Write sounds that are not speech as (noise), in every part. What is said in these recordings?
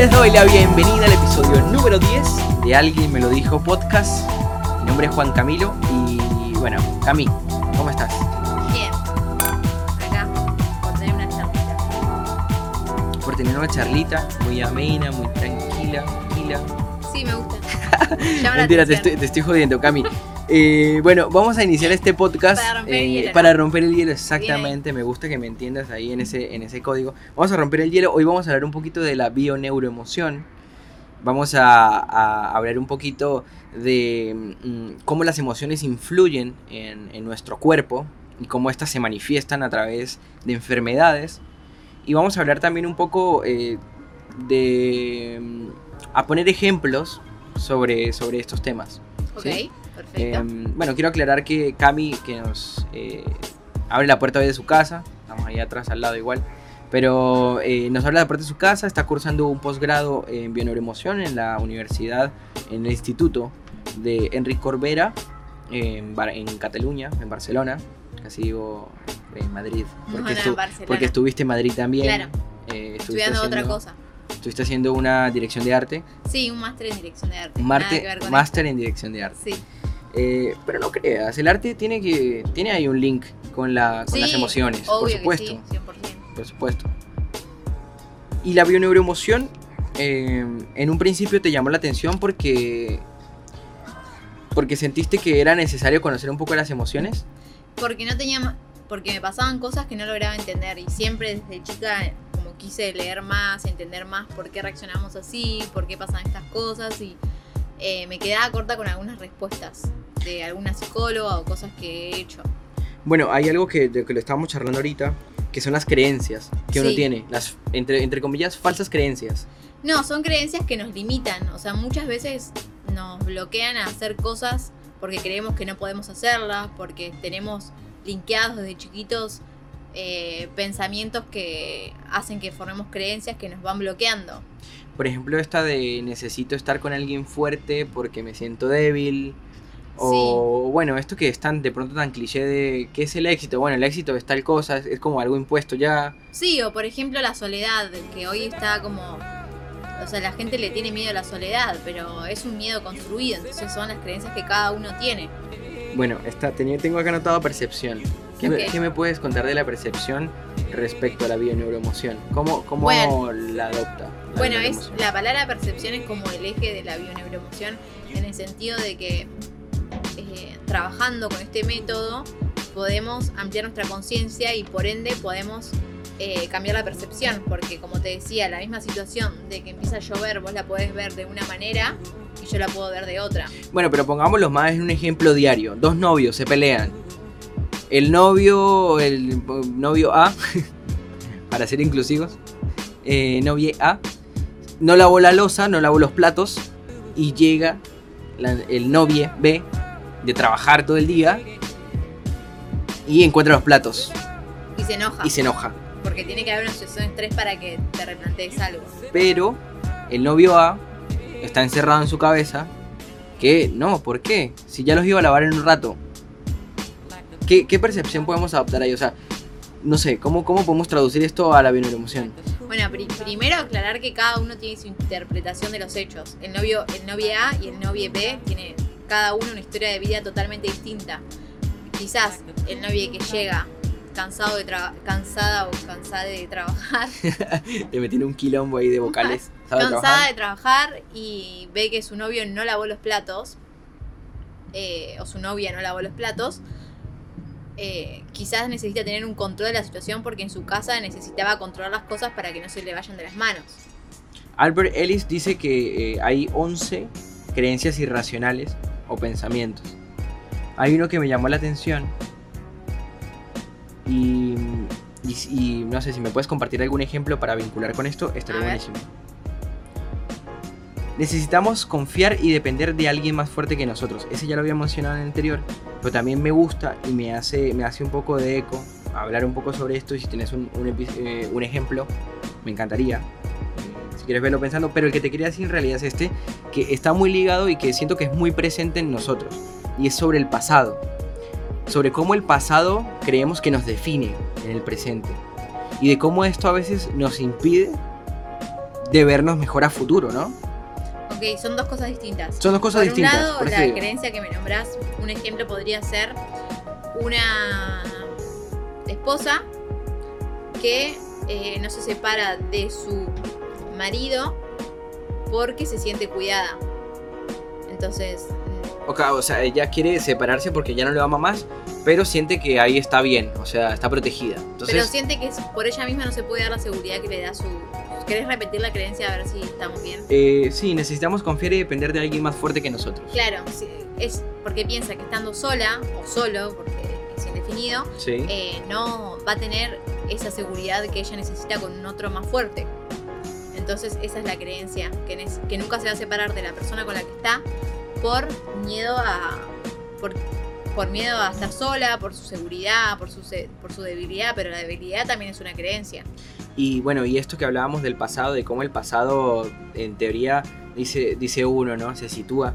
Les doy la bienvenida al episodio número 10 de Alguien me lo dijo podcast. Mi nombre es Juan Camilo y bueno, Cami, ¿cómo estás? Bien. Acá, por tener una charlita. Por tener una charlita muy amena, muy tranquila, tranquila. Sí, me gusta. (laughs) Mentira, te estoy, te estoy jodiendo, Cami. (laughs) Eh, bueno, vamos a iniciar este podcast Para romper el eh, hielo, ¿no? para romper el hielo, exactamente. Me gusta que me entiendas ahí en ese, en ese código. Vamos a romper el hielo. Hoy vamos a hablar un poquito de la bioneuroemoción. Vamos a, a hablar un poquito de mm, cómo las emociones influyen en, en nuestro cuerpo y cómo éstas se manifiestan a través de enfermedades. Y vamos a hablar también un poco eh, de... mm, a poner ejemplos sobre, sobre estos temas. Perfecto. Em, bueno, quiero aclarar que Cami, que nos eh, abre la puerta hoy de su casa, estamos ahí atrás al lado igual, pero eh, nos abre la puerta de su casa, está cursando un posgrado en bioneuroemoción en la universidad, en el instituto de Enric Corbera, en, Bar- en Cataluña, en Barcelona, casi digo en Madrid, No, porque, no, estu- en Barcelona. porque estuviste en Madrid también. Claro, eh, estudiando otra haciendo- cosa. Estuviste haciendo una dirección de arte, Sí, un máster en dirección de arte. un máster en dirección de arte. Sí. Eh, pero no creas, el arte tiene que tiene ahí un link con, la, con Sí, las emociones, por supuesto, que sí, 100%. por supuesto. Y la bioneuroemoción eh, en un principio te llamó la atención porque porque sentiste que era necesario conocer un poco las emociones. Porque no tenía porque me pasaban cosas que no lograba entender y siempre desde chica como quise leer más, entender más por qué reaccionamos así, por qué pasan estas cosas y eh, me quedaba corta con algunas respuestas de alguna psicóloga o cosas que he hecho. Bueno, hay algo que, de que lo estábamos charlando ahorita, que son las creencias que uno tiene, las entre, entre comillas falsas creencias. No, son creencias que nos limitan. O sea, muchas veces nos bloquean a hacer cosas porque creemos que no podemos hacerlas, porque tenemos linkeados desde chiquitos eh, pensamientos que hacen que formemos creencias que nos van bloqueando. Por ejemplo, esta de necesito estar con alguien fuerte porque me siento débil. O bueno, esto que es tan de pronto tan cliché de ¿qué es el éxito? Bueno, el éxito es tal cosa, es, es como algo impuesto ya. Sí, o por ejemplo la soledad, que hoy está como... O sea, la gente le tiene miedo a la soledad, pero es un miedo construido, entonces son las creencias que cada uno tiene. Bueno, tenía, tengo acá anotado percepción. ¿Qué, me, qué me puedes contar de la percepción respecto a la bioneuroemoción? ¿Cómo, cómo Bueno. la adopta? la Bueno, es la palabra percepción es como el eje de la bioneuroemoción en el sentido de que trabajando con este método podemos ampliar nuestra conciencia y por ende podemos eh, cambiar la percepción, porque como te decía, la misma situación de que empieza a llover vos la podés ver de una manera y yo la puedo ver de otra. Bueno, pero pongámoslo más en un ejemplo diario. Dos novios se pelean. El novio, el novio A, (laughs) para ser inclusivos, eh, novia A, no lavó la losa, no lavó los platos y llega el novio B de trabajar todo el día y encuentra los platos Y se enoja, y se enoja. porque tiene que haber una situación de estrés para que te replantees algo. Pero el novio A está encerrado en su cabeza que no, ¿por qué? Si ya los iba a lavar en un rato. ¿Qué, qué percepción podemos adoptar ahí? O sea, no sé, ¿cómo, cómo podemos traducir esto a la bioneuroemoción? Bueno, pri- primero aclarar que cada uno tiene su interpretación de los hechos. El novio, el novio A y el novio B tiene cada uno una historia de vida totalmente distinta. Quizás el novio que llega cansado de cansada o cansada de trabajar, Te metí en un quilombo ahí de vocales. ¿Sabe cansada trabajar? de trabajar y ve que su novio no lavó los platos, eh, o su novia no lavó los platos, eh, quizás necesita tener un control de la situación porque en su casa necesitaba controlar las cosas para que no se le vayan de las manos. Albert Ellis dice que eh, hay 11 creencias irracionales o pensamientos. Hay uno que me llamó la atención y, y- y no sé si me puedes compartir algún ejemplo para vincular con esto, estaría buenísimo. Necesitamos confiar y depender de alguien más fuerte que nosotros. Ese ya lo había mencionado en el anterior, pero también me gusta y me hace, me hace un poco de eco hablar un poco sobre esto y si tienes un, eh, un ejemplo, me encantaría. Quieres verlo pensando, pero el que te quería decir en realidad es este, que está muy ligado y que siento que es muy presente en nosotros, y es sobre el pasado. sobre cómo el pasado creemos que nos define en el presente y de cómo esto a veces nos impide de vernos mejor a futuro, ¿no? Ok, son dos cosas distintas. Son dos cosas por distintas. un lado, por la creencia que me nombrás, un ejemplo podría ser una esposa que eh, no se separa de su marido porque se siente cuidada. Entonces, mm, Ok, o sea, ella quiere separarse porque ya no le ama más, pero siente que ahí está bien, o sea, está protegida. pero siente que por ella misma no se puede dar la seguridad que le da su... ¿Querés repetir la creencia a ver si estamos bien? eh, sí, necesitamos confiar y depender de alguien más fuerte que nosotros. Claro, es porque piensa que estando sola o solo, porque es indefinido, Sí. eh, no va a tener esa seguridad que ella necesita con un otro más fuerte. Entonces esa es la creencia, que, que nunca se va a separar de la persona con la que está por miedo a... por, por miedo a estar sola, por su seguridad, por su, por su debilidad, pero la debilidad también es una creencia. Y bueno, y esto que hablábamos del pasado, de cómo el pasado, en teoría, dice, dice uno, ¿no? Se sitúa.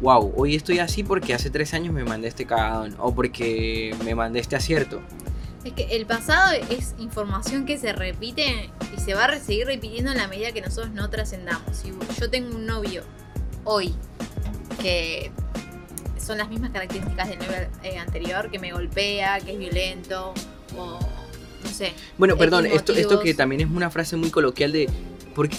Wow, hoy estoy así porque hace tres años me mandé este cagadón. O porque me mandé este acierto. Es que el pasado es información que se repite y se va a seguir repitiendo en la medida que nosotros no trascendamos. Si yo tengo un novio hoy que son las mismas características del novio eh, anterior, que me golpea, que es violento, o no sé. Bueno, perdón, esto, esto que también es una frase muy coloquial de. ¿por qué,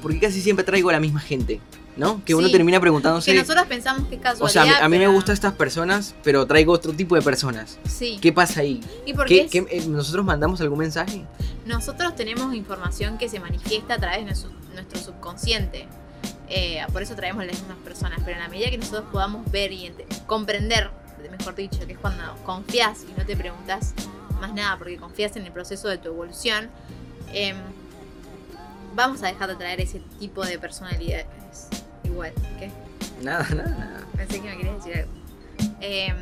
por qué casi siempre traigo a la misma gente? ¿No? Que uno Sí, termina preguntándose. que nosotros pensamos que es casualidad. o sea, a mí, mí me pero- gustan estas personas, pero traigo otro tipo de personas. Sí. ¿Qué pasa ahí? ¿Y porque ¿Qué, qué- eh, ¿Nosotros mandamos algún mensaje? nosotros tenemos información que se manifiesta a través de nuestro, nuestro subconsciente. Eh, por eso traemos las mismas personas. Pero en la medida que nosotros podamos ver y comprender, mejor dicho, que es cuando confías y no te preguntas más nada porque confías en el proceso de tu evolución, em, vamos a dejar de traer ese tipo de personalidades. Igual, ¿qué? Nada, nada, nada. Pensé que me querías decir algo. Em,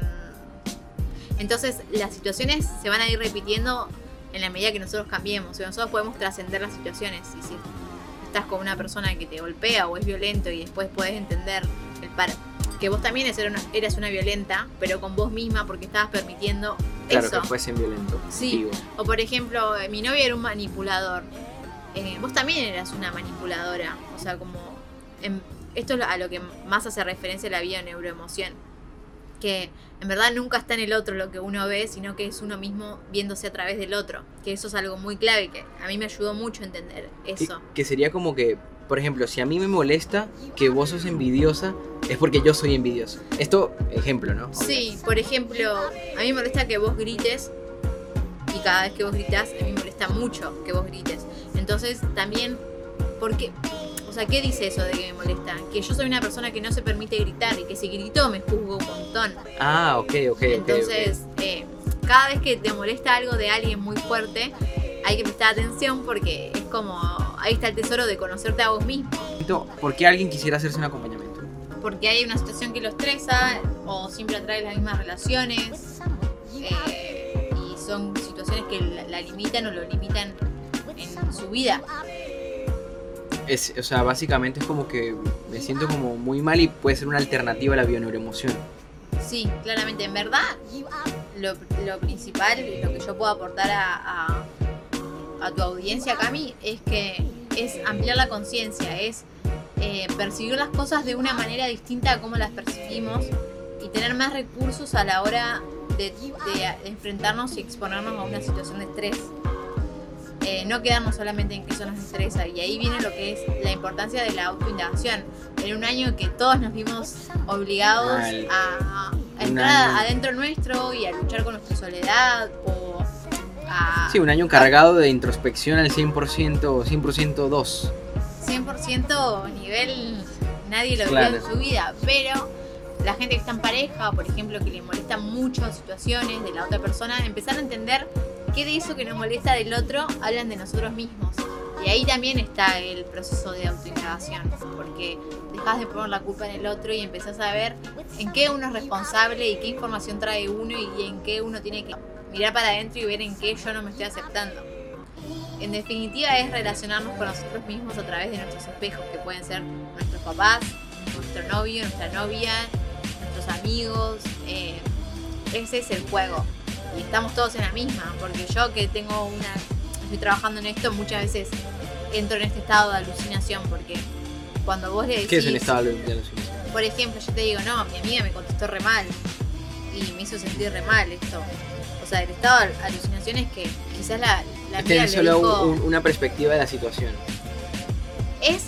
entonces, las situaciones se van a ir repitiendo en la medida que nosotros cambiemos. O sea, nosotros podemos trascender las situaciones. Y si estás con una persona que te golpea o es violento y después puedes entender el par que vos también eras una, violenta, pero con vos misma porque estabas permitiendo Claro, eso. que fuesen violentos. Sí. Digo. O por ejemplo, mi novio era un manipulador. Eh, vos también eras una manipuladora. O sea, como... esto es a lo que más hace referencia la bioneuroemoción. Que en verdad nunca está en el otro lo que uno ve, sino que es uno mismo viéndose a través del otro. Que eso es algo muy clave que a mí me ayudó mucho a entender eso. que sería como que, por ejemplo, si a mí me molesta que vos sos envidiosa, es porque yo soy envidioso. Esto, ejemplo, ¿no? Sí, por ejemplo, a mí me molesta que vos grites y cada vez que vos gritas, a mí me molesta mucho que vos grites. Entonces, también, ¿por qué? O sea, ¿qué dice eso de que me molesta? Que yo soy una persona que no se permite gritar y que si grito me juzgo un montón. Ah, ok, ok. Entonces, eh, cada vez que te molesta algo de alguien muy fuerte, hay que prestar atención porque es como, ahí está el tesoro de conocerte a vos mismo. ¿Por qué alguien quisiera hacerse un acompañamiento? porque hay una situación que lo estresa o siempre atrae las mismas relaciones eh, y son situaciones que la, la limitan o lo limitan en su vida. Es, o sea, básicamente es como que me siento como muy mal y puede ser una alternativa a la bioneuroemoción. Sí, claramente, en verdad, lo, lo principal, lo que yo puedo aportar a, a, a tu audiencia, Cami, es que es ampliar la conciencia, es eh, percibir las cosas de una manera distinta a cómo las percibimos y tener más recursos a la hora de, de enfrentarnos y exponernos a una situación de estrés. Eh, no quedarnos solamente en que eso nos estresa. Y ahí viene lo que es la importancia de la autoindagación. En un año que todos nos vimos obligados Mal. a, entrar año. adentro nuestro y a luchar con nuestra soledad o a Sí, un año cargado de introspección al 100%, 100% 2. 100% nivel nadie lo Claro. vio en su vida, pero la gente que está en pareja, por ejemplo, que le molestan mucho situaciones de la otra persona, empezar a entender qué de eso que nos molesta del otro hablan de nosotros mismos. Y ahí también está el proceso de autoindagación, porque dejas de poner la culpa en el otro y empezás a ver en qué uno es responsable y qué información trae uno y en qué uno tiene que mirar para adentro y ver en qué yo no me estoy aceptando. En definitiva es relacionarnos con nosotros mismos a través de nuestros espejos, que pueden ser nuestros papás, nuestro novio, nuestra novia, nuestros amigos, eh, ese es el juego. Y estamos todos en la misma, porque yo que tengo una, estoy trabajando en esto, muchas veces entro en este estado de alucinación, porque cuando vos le decís... ¿Qué es un estado de alucinación? Por ejemplo, yo te digo, no, mi amiga me contestó re mal y me hizo sentir re mal esto. O sea, el estado de alucinación es que quizás la, la Tienes le solo dijo- un- una perspectiva de la situación. es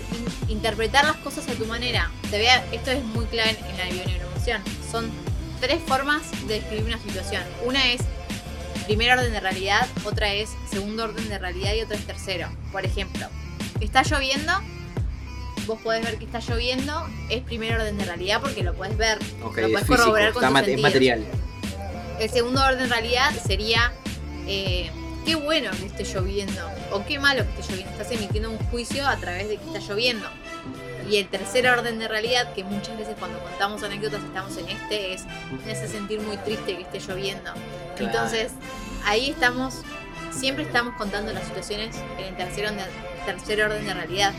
in- interpretar las cosas a tu manera. Te vea, esto es muy clave en la bioneuroemoción. Son tres formas de describir una situación. Una es primer orden de realidad, otra es segundo orden de realidad y otra es tercero. Por ejemplo, está lloviendo, vos podés ver que está lloviendo, es primer orden de realidad porque lo podés ver. Ok, Lo podés físico, corroborar con tus sentidos. material. El segundo orden de realidad sería eh, qué bueno que esté lloviendo o qué malo que esté lloviendo. Estás emitiendo un juicio a través de que está lloviendo. Y el tercer orden de realidad, que muchas veces cuando contamos anécdotas estamos en este, es me hace sentir muy triste que esté lloviendo. Claro. Entonces, ahí estamos, siempre estamos contando las situaciones en el tercer orden, tercer orden de realidad.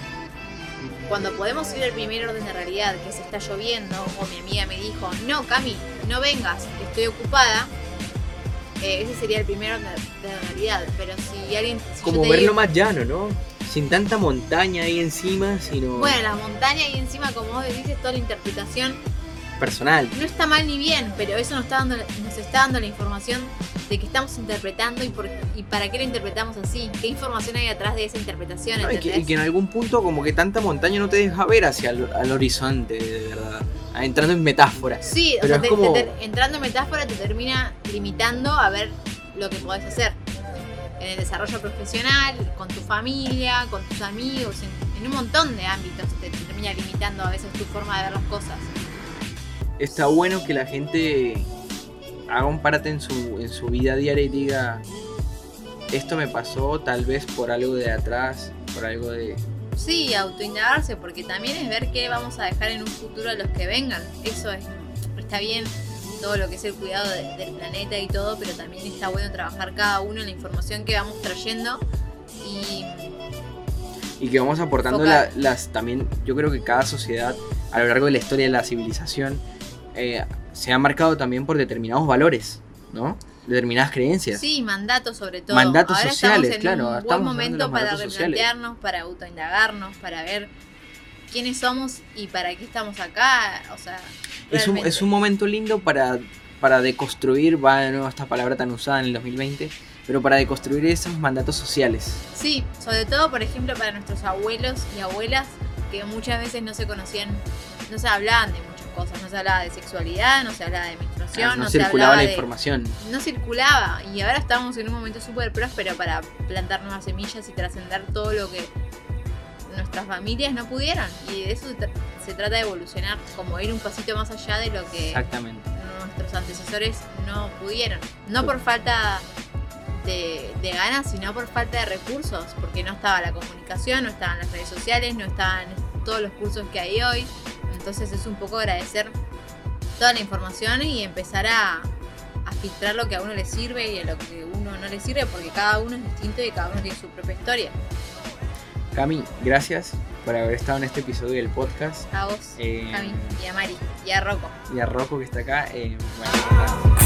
Cuando podemos ir al primer orden de realidad, que se está lloviendo, o mi amiga me dijo, no, Cami, no vengas, estoy ocupada, eh, ese sería el primer orden de realidad. Pero si alguien. si Como verlo digo- más llano, ¿no? Sin tanta montaña ahí encima, sino Bueno, la montaña y encima, como vos decís, toda la interpretación personal. no está mal ni bien, pero eso nos está dando, nos está dando la información de que estamos interpretando y, por, y para qué lo interpretamos así. ¿Qué información hay atrás de esa interpretación? No, y, que, ¿entendés? y que en algún punto como que tanta montaña no te deja ver hacia el al horizonte, de verdad. Ah, Entrando en metáforas. Sí, o Pero sea, es te- como- te- te- entrando en metáfora te termina limitando a ver lo que podés hacer. En el desarrollo profesional, con tu familia, con tus amigos, en, en un montón de ámbitos te, te termina limitando a veces tu forma de ver las cosas. Está bueno que la gente haga un parate en su, en su vida diaria y diga, esto me pasó tal vez por algo de atrás, por algo de... Sí, autoindagarse, porque también es ver qué vamos a dejar en un futuro a los que vengan. Eso es, está bien, todo lo que es el cuidado de- del planeta y todo, pero también está bueno trabajar cada uno en la información que vamos trayendo y Y que vamos aportando la- las también, yo creo que cada sociedad a lo largo de la historia de la civilización eh, se ha marcado también por determinados valores, ¿no? Determinadas creencias. Sí, mandatos sobre todo. Mandatos Ahora sociales, estamos en claro, un buen momento para replantearnos, para autoindagarnos, para ver quiénes somos y para qué estamos acá. O sea, Es un, es un momento lindo para, para deconstruir, va de nuevo esta palabra tan usada en el 2020, pero para deconstruir esos mandatos sociales. Sí, sobre todo, por ejemplo, para nuestros abuelos y abuelas que muchas veces no se conocían, no se hablaban de muchas cosas, no se hablaba de sexualidad, no se hablaba de menstruación, Ah, no, no, se circulaba hablaba la de- información. no circulaba y ahora estamos en un momento súper próspero para plantar nuevas semillas y trascender todo lo que nuestras familias no pudieron y de eso se tra- se trata de evolucionar, como ir un pasito más allá de lo que Exactamente. nuestros antecesores no pudieron. No por falta de, de ganas, sino por falta de recursos, porque no estaba la comunicación, no estaban las redes sociales, no estaban todos los cursos que hay hoy. Entonces es un poco agradecer toda la información y empezar a, a filtrar lo que a uno le sirve y a lo que a uno no le sirve, porque cada uno es distinto y cada uno tiene su propia historia. Cami, gracias por haber estado en este episodio del podcast. A vos, Eh, Cami, y a Mari, y a Rocco. y a Rocco que está acá. eh, bueno.